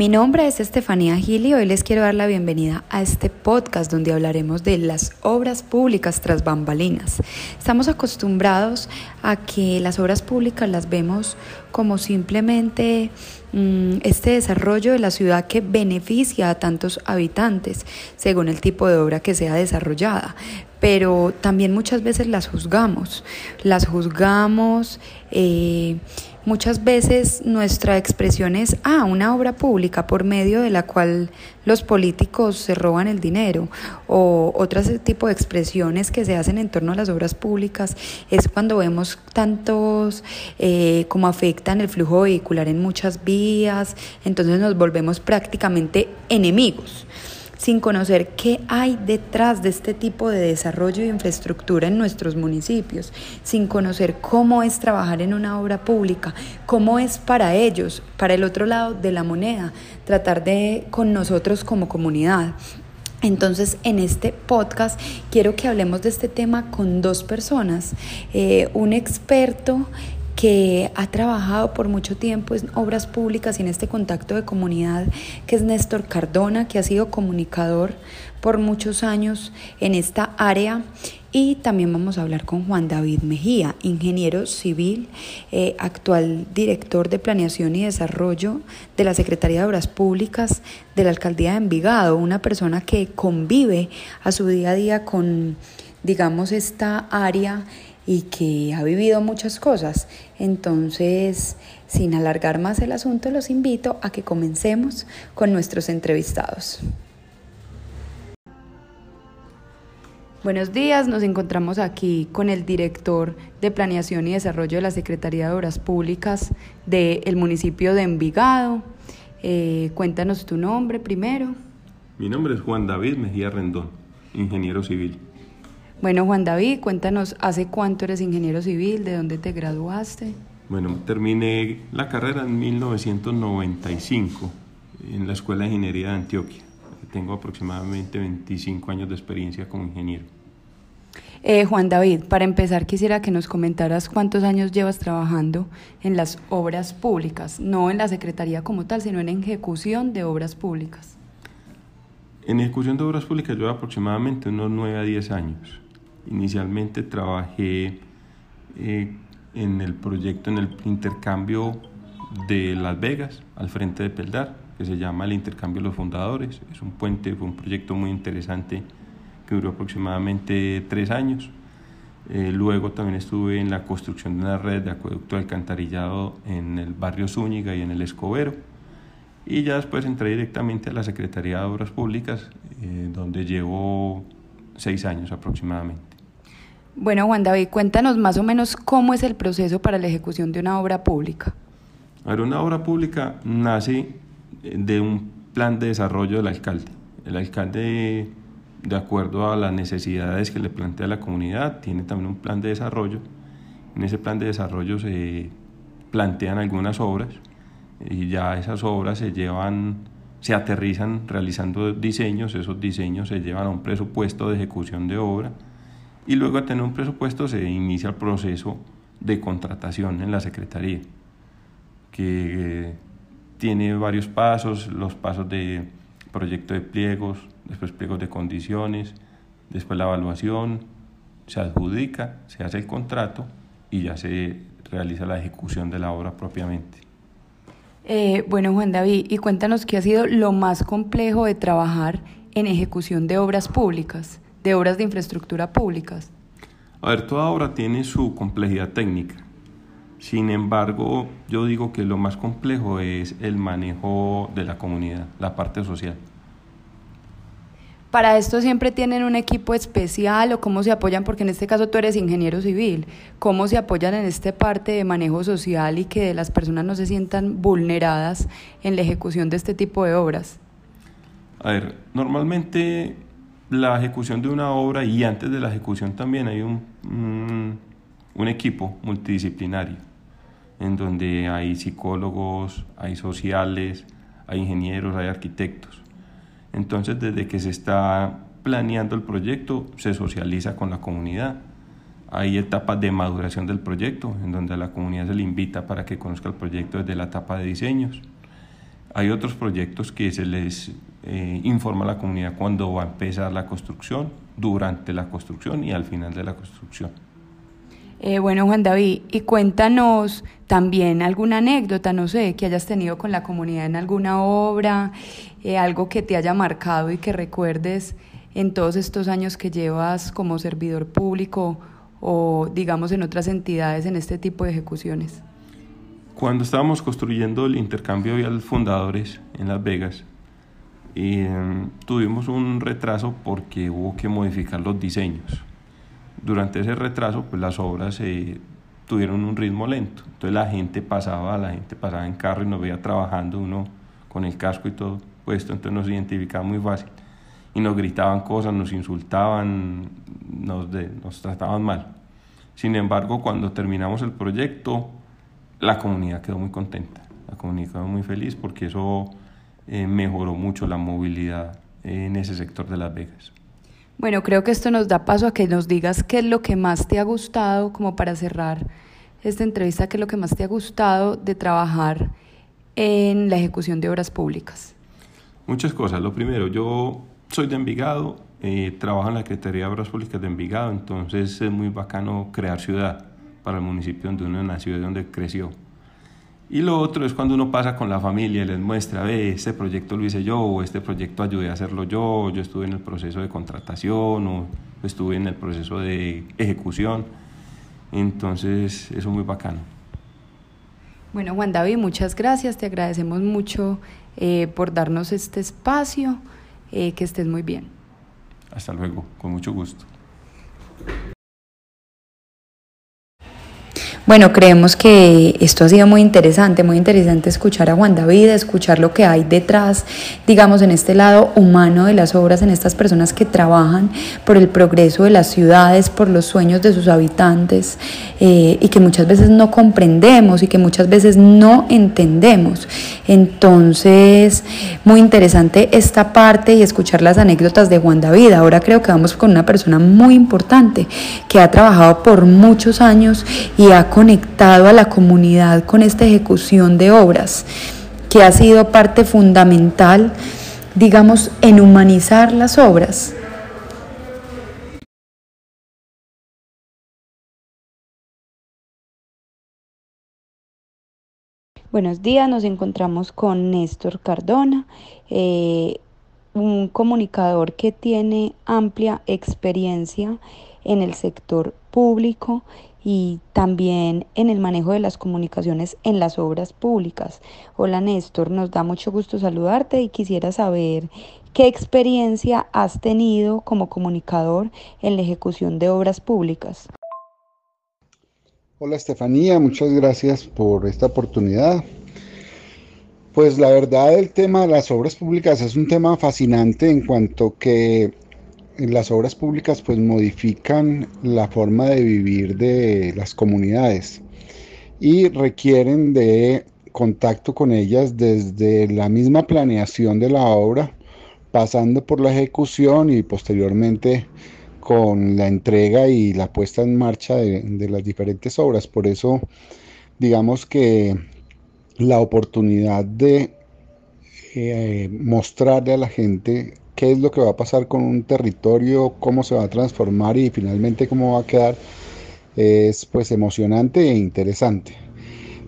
Mi nombre es Estefanía Gil y hoy les quiero dar la bienvenida a este podcast donde hablaremos de las obras públicas tras bambalinas. Estamos acostumbrados a que las obras públicas las vemos como simplemente mm, este desarrollo de la ciudad que beneficia a tantos habitantes según el tipo de obra que sea desarrollada, pero también muchas veces las juzgamos, las juzgamos. Eh, Muchas veces nuestra expresión es, ah, una obra pública por medio de la cual los políticos se roban el dinero o otro tipo de expresiones que se hacen en torno a las obras públicas es cuando vemos tantos eh, como afectan el flujo vehicular en muchas vías, entonces nos volvemos prácticamente enemigos sin conocer qué hay detrás de este tipo de desarrollo de infraestructura en nuestros municipios, sin conocer cómo es trabajar en una obra pública, cómo es para ellos, para el otro lado de la moneda, tratar de con nosotros como comunidad. Entonces, en este podcast quiero que hablemos de este tema con dos personas, eh, un experto que ha trabajado por mucho tiempo en obras públicas y en este contacto de comunidad, que es Néstor Cardona, que ha sido comunicador por muchos años en esta área. Y también vamos a hablar con Juan David Mejía, ingeniero civil, eh, actual director de Planeación y Desarrollo de la Secretaría de Obras Públicas de la Alcaldía de Envigado, una persona que convive a su día a día con, digamos, esta área y que ha vivido muchas cosas. Entonces, sin alargar más el asunto, los invito a que comencemos con nuestros entrevistados. Buenos días, nos encontramos aquí con el director de Planeación y Desarrollo de la Secretaría de Obras Públicas del municipio de Envigado. Eh, cuéntanos tu nombre primero. Mi nombre es Juan David Mejía Rendón, ingeniero civil. Bueno, Juan David, cuéntanos, ¿hace cuánto eres ingeniero civil? ¿De dónde te graduaste? Bueno, terminé la carrera en 1995 en la Escuela de Ingeniería de Antioquia. Tengo aproximadamente 25 años de experiencia como ingeniero. Eh, Juan David, para empezar quisiera que nos comentaras cuántos años llevas trabajando en las obras públicas, no en la Secretaría como tal, sino en ejecución de obras públicas. En ejecución de obras públicas llevo aproximadamente unos 9 a 10 años. Inicialmente trabajé eh, en el proyecto, en el intercambio de Las Vegas, al frente de Peldar, que se llama el Intercambio de los Fundadores. Es un puente, fue un proyecto muy interesante que duró aproximadamente tres años. Eh, luego también estuve en la construcción de una red de acueducto de alcantarillado en el barrio Zúñiga y en el Escobero. Y ya después entré directamente a la Secretaría de Obras Públicas, eh, donde llevo seis años aproximadamente. Bueno, Juan David, cuéntanos más o menos cómo es el proceso para la ejecución de una obra pública. A ver, una obra pública nace de un plan de desarrollo del alcalde. El alcalde, de acuerdo a las necesidades que le plantea la comunidad, tiene también un plan de desarrollo. En ese plan de desarrollo se plantean algunas obras y ya esas obras se llevan, se aterrizan realizando diseños, esos diseños se llevan a un presupuesto de ejecución de obra y luego de tener un presupuesto se inicia el proceso de contratación en la Secretaría, que tiene varios pasos, los pasos de proyecto de pliegos, después pliegos de condiciones, después la evaluación, se adjudica, se hace el contrato y ya se realiza la ejecución de la obra propiamente. Eh, bueno, Juan David, y cuéntanos qué ha sido lo más complejo de trabajar en ejecución de obras públicas de obras de infraestructura públicas? A ver, toda obra tiene su complejidad técnica. Sin embargo, yo digo que lo más complejo es el manejo de la comunidad, la parte social. Para esto siempre tienen un equipo especial o cómo se apoyan, porque en este caso tú eres ingeniero civil, cómo se apoyan en esta parte de manejo social y que las personas no se sientan vulneradas en la ejecución de este tipo de obras. A ver, normalmente la ejecución de una obra y antes de la ejecución también hay un, un, equipo multidisciplinario en donde hay psicólogos, hay sociales, hay ingenieros, hay arquitectos. Entonces, desde que se está planeando el proyecto, se socializa con la comunidad. Hay etapas de maduración del proyecto, en donde a la comunidad se le invita para que conozca el proyecto desde la etapa de diseños. Hay otros proyectos que se les eh, informa a la comunidad cuando va a empezar la construcción, durante la construcción y al final de la construcción. Eh, bueno, Juan David, y cuéntanos también alguna anécdota, no sé, que hayas tenido con la comunidad en alguna obra, eh, algo que te haya marcado y que recuerdes en todos estos años que llevas como servidor público o digamos en otras entidades en este tipo de ejecuciones. Cuando estábamos construyendo el intercambio vial fundadores en Las Vegas, em, tuvimos un retraso porque hubo que modificar los diseños durante ese retraso, pues las obras eh, tuvieron un ritmo lento. Entonces la gente pasaba, la gente pasaba en carro y nos veía trabajando, uno con el casco y todo puesto, entonces nos identificaba muy fácil. Y nos gritaban cosas, nos insultaban, nos, nos trataban mal. Sin embargo, cuando terminamos el proyecto, la comunidad quedó muy contenta, la comunidad quedó muy feliz porque eso eh, mejoró mucho la movilidad en ese sector de Las Vegas. Bueno, creo que esto nos da paso a que nos digas qué es lo que más te ha gustado, como para cerrar esta entrevista, qué es lo que más te ha gustado de trabajar en la ejecución de obras públicas. Muchas cosas. Lo primero, yo soy de Envigado, eh, trabajo en la Secretaría de Obras Públicas de Envigado, entonces es muy bacano crear ciudad para el municipio donde uno nació y donde creció. Y lo otro es cuando uno pasa con la familia y les muestra, ve, este proyecto lo hice yo, o este proyecto ayudé a hacerlo yo, yo estuve en el proceso de contratación, o estuve en el proceso de ejecución. Entonces, eso es muy bacano. Bueno, Juan David, muchas gracias, te agradecemos mucho eh, por darnos este espacio, eh, que estés muy bien. Hasta luego, con mucho gusto. Bueno, creemos que esto ha sido muy interesante, muy interesante escuchar a Juan David, escuchar lo que hay detrás, digamos, en este lado humano de las obras, en estas personas que trabajan por el progreso de las ciudades, por los sueños de sus habitantes eh, y que muchas veces no comprendemos y que muchas veces no entendemos. Entonces, muy interesante esta parte y escuchar las anécdotas de Juan David. Ahora creo que vamos con una persona muy importante que ha trabajado por muchos años y ha conectado a la comunidad con esta ejecución de obras, que ha sido parte fundamental, digamos, en humanizar las obras. Buenos días, nos encontramos con Néstor Cardona, eh, un comunicador que tiene amplia experiencia en el sector público y también en el manejo de las comunicaciones en las obras públicas. Hola Néstor, nos da mucho gusto saludarte y quisiera saber qué experiencia has tenido como comunicador en la ejecución de obras públicas. Hola Estefanía, muchas gracias por esta oportunidad. Pues la verdad el tema de las obras públicas es un tema fascinante en cuanto que las obras públicas pues modifican la forma de vivir de las comunidades y requieren de contacto con ellas desde la misma planeación de la obra, pasando por la ejecución y posteriormente con la entrega y la puesta en marcha de, las diferentes obras. Por eso, digamos que la oportunidad de eh, mostrarle a la gente qué es lo que va a pasar con un territorio, cómo se va a transformar y finalmente cómo va a quedar, es pues emocionante e interesante.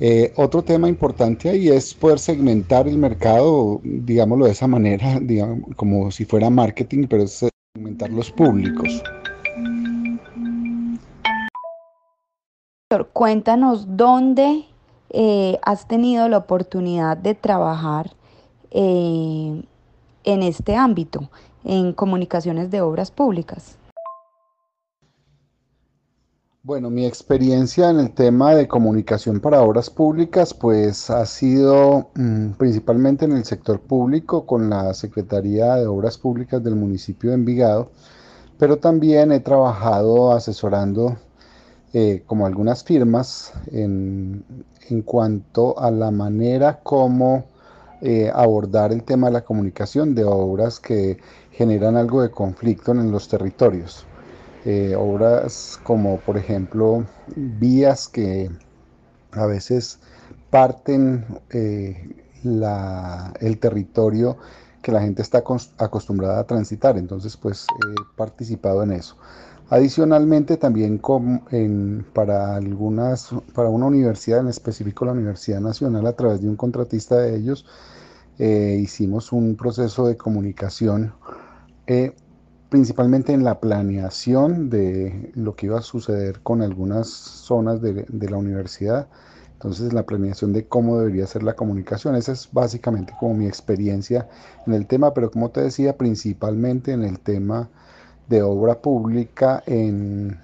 Eh, otro tema importante ahí es poder segmentar el mercado, digámoslo de esa manera, como si fuera marketing, pero es segmentar los públicos. Cuéntanos dónde eh, has tenido la oportunidad de trabajar eh, en este ámbito, en comunicaciones de obras públicas? Bueno, mi experiencia en el tema de comunicación para obras públicas pues ha sido mm, principalmente en el sector público con la Secretaría de Obras Públicas del municipio de Envigado, pero también he trabajado asesorando eh, como algunas firmas en, en cuanto a la manera como eh, abordar el tema de la comunicación de obras que generan algo de conflicto en los territorios. Eh, obras como por ejemplo vías que a veces parten eh, el territorio que la gente está acostumbrada a transitar. Entonces, pues he participado en eso. Adicionalmente, también para algunas, para una universidad, en específico la Universidad Nacional, a través de un contratista de ellos, eh, hicimos un proceso de comunicación, eh, principalmente en la planeación de lo que iba a suceder con algunas zonas de, de la universidad. Entonces, la planeación de cómo debería ser la comunicación. Esa es básicamente como mi experiencia en el tema, pero como te decía, principalmente en el tema de obra pública en,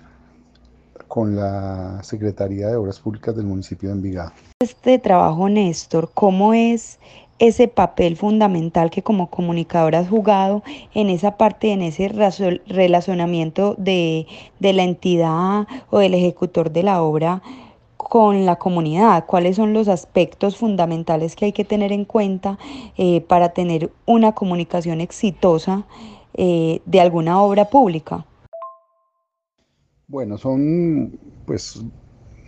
con la Secretaría de Obras Públicas del municipio de Envigado. Este trabajo, Néstor, ¿cómo es ese papel fundamental que como comunicador has jugado en esa parte, en ese relacionamiento de, de la entidad o del ejecutor de la obra con la comunidad, cuáles son los aspectos fundamentales que hay que tener en cuenta eh, para tener una comunicación exitosa eh, de alguna obra pública? Bueno, son pues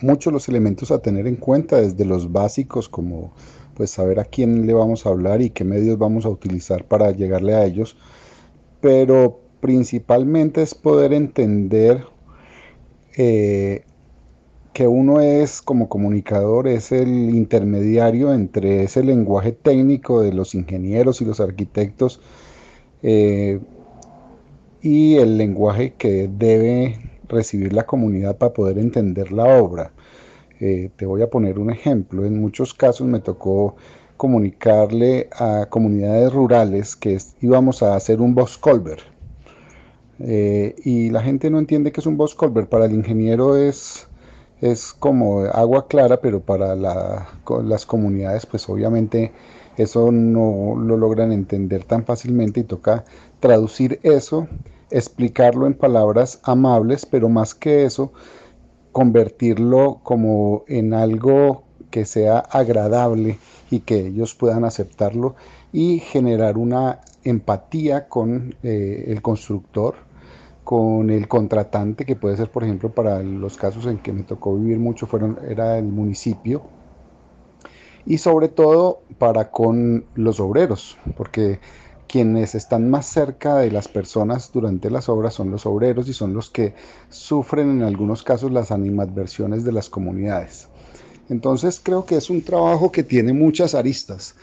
muchos los elementos a tener en cuenta, desde los básicos como pues saber a quién le vamos a hablar y qué medios vamos a utilizar para llegarle a ellos, pero principalmente es poder entender eh, que uno es como comunicador, es el intermediario entre ese lenguaje técnico de los ingenieros y los arquitectos eh, y el lenguaje que debe recibir la comunidad para poder entender la obra. Eh, te voy a poner un ejemplo. En muchos casos me tocó comunicarle a comunidades rurales que íbamos a hacer un boss colver. Eh, y la gente no entiende que es un boss colver. Para el ingeniero es, es como agua clara, pero para las comunidades, pues obviamente eso no lo logran entender tan fácilmente y toca traducir eso, explicarlo en palabras amables, pero más que eso, convertirlo como en algo que sea agradable y que ellos puedan aceptarlo y generar una empatía con eh, el constructor, con el contratante, que puede ser, por ejemplo, para los casos en que me tocó vivir mucho, fueron, era el municipio, y sobre todo para con los obreros, porque quienes están más cerca de las personas durante las obras son los obreros y son los que sufren en algunos casos las animadversiones de las comunidades. Entonces creo que es un trabajo que tiene muchas aristas.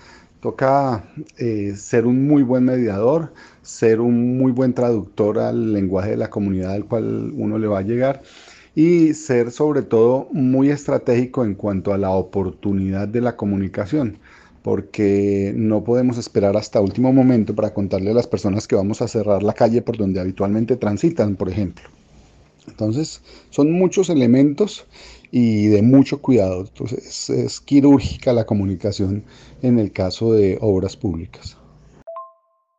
Toca eh, ser un muy buen mediador, ser un muy buen traductor al lenguaje de la comunidad al cual uno le va a llegar y ser sobre todo muy estratégico en cuanto a la oportunidad de la comunicación porque no podemos esperar hasta último momento para contarle a las personas que vamos a cerrar la calle por donde habitualmente transitan, por ejemplo. Entonces, son muchos elementos y de mucho cuidado. Entonces, es quirúrgica la comunicación en el caso de obras públicas.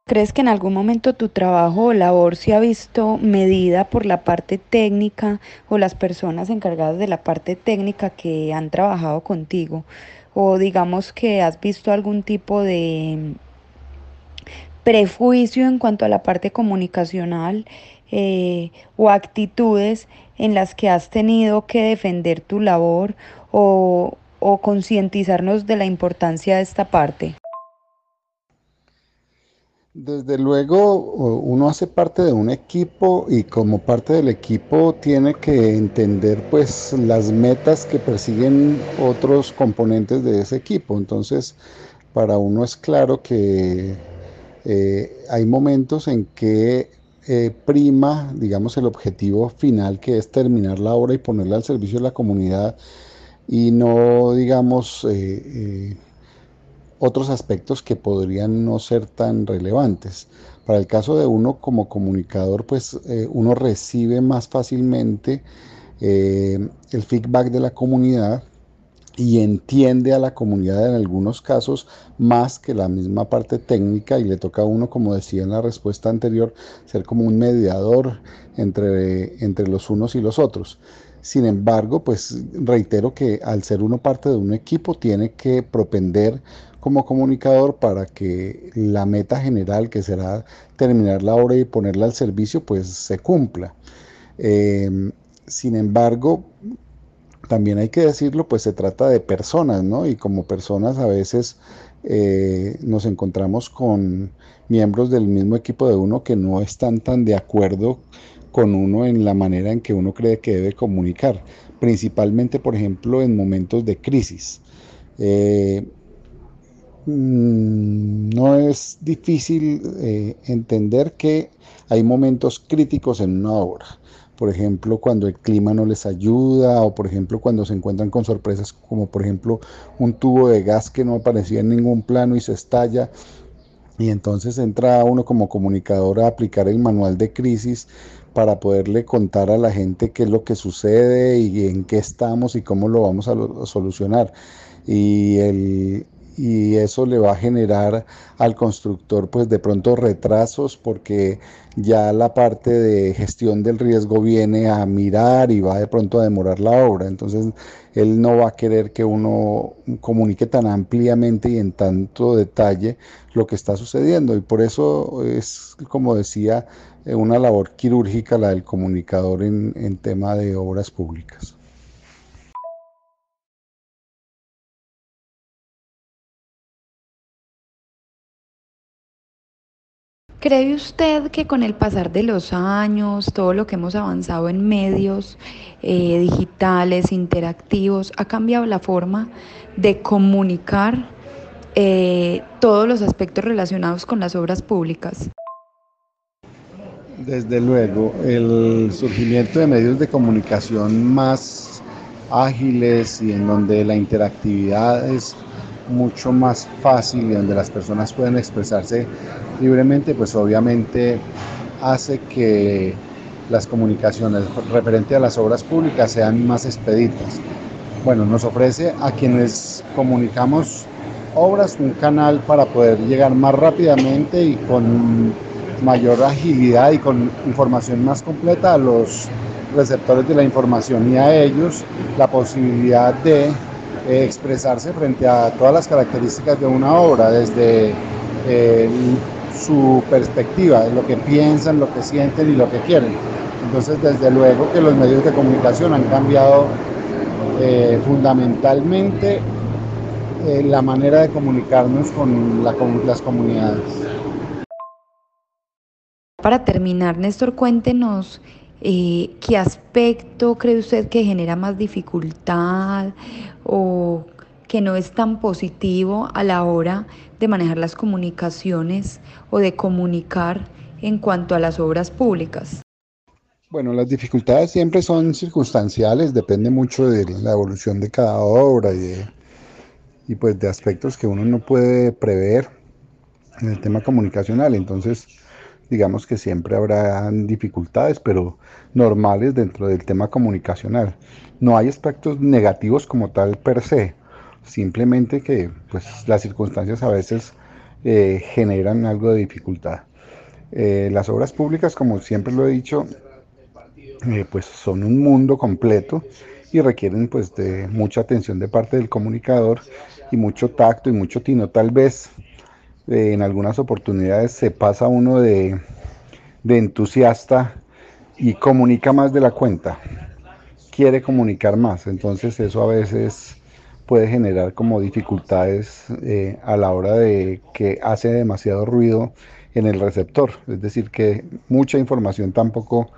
¿Crees que en algún momento tu trabajo o labor se ha visto medida por la parte técnica o las personas encargadas de la parte técnica que han trabajado contigo? O digamos que has visto algún tipo de prejuicio en cuanto a la parte comunicacional eh, o actitudes en las que has tenido que defender tu labor o, o concientizarnos de la importancia de esta parte. Desde luego, uno hace parte de un equipo y como parte del equipo tiene que entender pues las metas que persiguen otros componentes de ese equipo. Entonces, para uno es claro que eh, hay momentos en que eh, prima, digamos, el objetivo final que es terminar la obra y ponerla al servicio de la comunidad y no, digamos, eh, otros aspectos que podrían no ser tan relevantes. Para el caso de uno como comunicador, pues eh, uno recibe más fácilmente eh, el feedback de la comunidad y entiende a la comunidad en algunos casos más que la misma parte técnica y le toca a uno, como decía en la respuesta anterior, ser como un mediador entre, entre los unos y los otros. Sin embargo, pues reitero que al ser uno parte de un equipo tiene que propender como comunicador para que la meta general que será terminar la obra y ponerla al servicio pues se cumpla. Em, sin embargo, también hay que decirlo, pues se trata de personas, ¿no? Y como personas a veces eh, nos encontramos con miembros del mismo equipo de uno que no están tan de acuerdo con uno en la manera en que uno cree que debe comunicar, principalmente, por ejemplo, en momentos de crisis. Eh, mm, no es difícil eh, entender que hay momentos críticos en una obra por ejemplo, cuando el clima no les ayuda o por ejemplo cuando se encuentran con sorpresas como por ejemplo un tubo de gas que no aparecía en ningún plano y se estalla y entonces entra uno como comunicador a aplicar el manual de crisis para poderle contar a la gente qué es lo que sucede y en qué estamos y cómo lo vamos a, solucionar. Y el, y eso le va a generar al constructor pues de pronto retrasos porque ya la parte de gestión del riesgo viene a mirar y va de pronto a demorar la obra. Entonces él no va a querer que uno comunique tan ampliamente y en tanto detalle lo que está sucediendo. Y por eso es, como decía, una labor quirúrgica la del comunicador en, en tema de obras públicas. ¿Cree usted que con el pasar de los años, todo lo que hemos avanzado en medios eh, digitales, interactivos, ha cambiado la forma de comunicar eh, todos los aspectos relacionados con las obras públicas? Desde luego, el surgimiento de medios de comunicación más ágiles y en donde la interactividad es mucho más fácil y donde las personas pueden expresarse libremente, pues obviamente hace que las comunicaciones referente a las obras públicas sean más expeditas. Bueno, nos ofrece a quienes comunicamos obras un canal para poder llegar más rápidamente y con mayor agilidad y con información más completa a los receptores de la información y a ellos la posibilidad de eh, expresarse frente a todas las características de una obra, desde eh, su perspectiva, lo que piensan, lo que sienten y lo que quieren. Entonces, desde luego que los medios de comunicación han cambiado eh, fundamentalmente la manera de comunicarnos con, las comunidades. Para terminar, Néstor, cuéntenos eh, ¿Qué aspecto cree usted que genera más dificultad o que no es tan positivo a la hora de manejar las comunicaciones o de comunicar en cuanto a las obras públicas? Bueno, las dificultades siempre son circunstanciales, depende mucho de la evolución de cada obra y, de, y pues de aspectos que uno no puede prever en el tema comunicacional. Entonces, digamos que siempre habrá dificultades, pero normales dentro del tema comunicacional. No hay aspectos negativos como tal per se, simplemente que pues, las circunstancias a veces eh, generan algo de dificultad. Eh, las obras públicas, como siempre lo he dicho, eh, pues son un mundo completo y requieren pues de mucha atención de parte del comunicador y mucho tacto y mucho tino. Tal vez en algunas oportunidades se pasa uno de, entusiasta y comunica más de la cuenta, quiere comunicar más, entonces eso a veces puede generar como dificultades eh, a la hora de que hace demasiado ruido en el receptor, es decir, que mucha información tampoco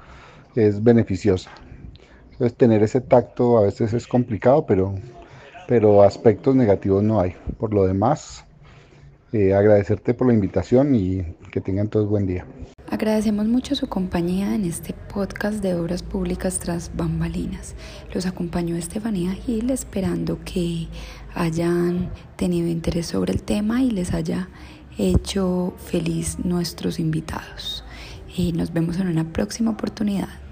es beneficiosa. Entonces tener ese tacto a veces es complicado, pero, pero aspectos negativos no hay. Por lo demás, eh, agradecerte por la invitación y que tengan todos buen día. Agradecemos mucho su compañía en este podcast de obras públicas tras bambalinas. Los acompañó Estefanía Gil esperando que hayan tenido interés sobre el tema y les haya hecho feliz nuestros invitados. Y nos vemos en una próxima oportunidad.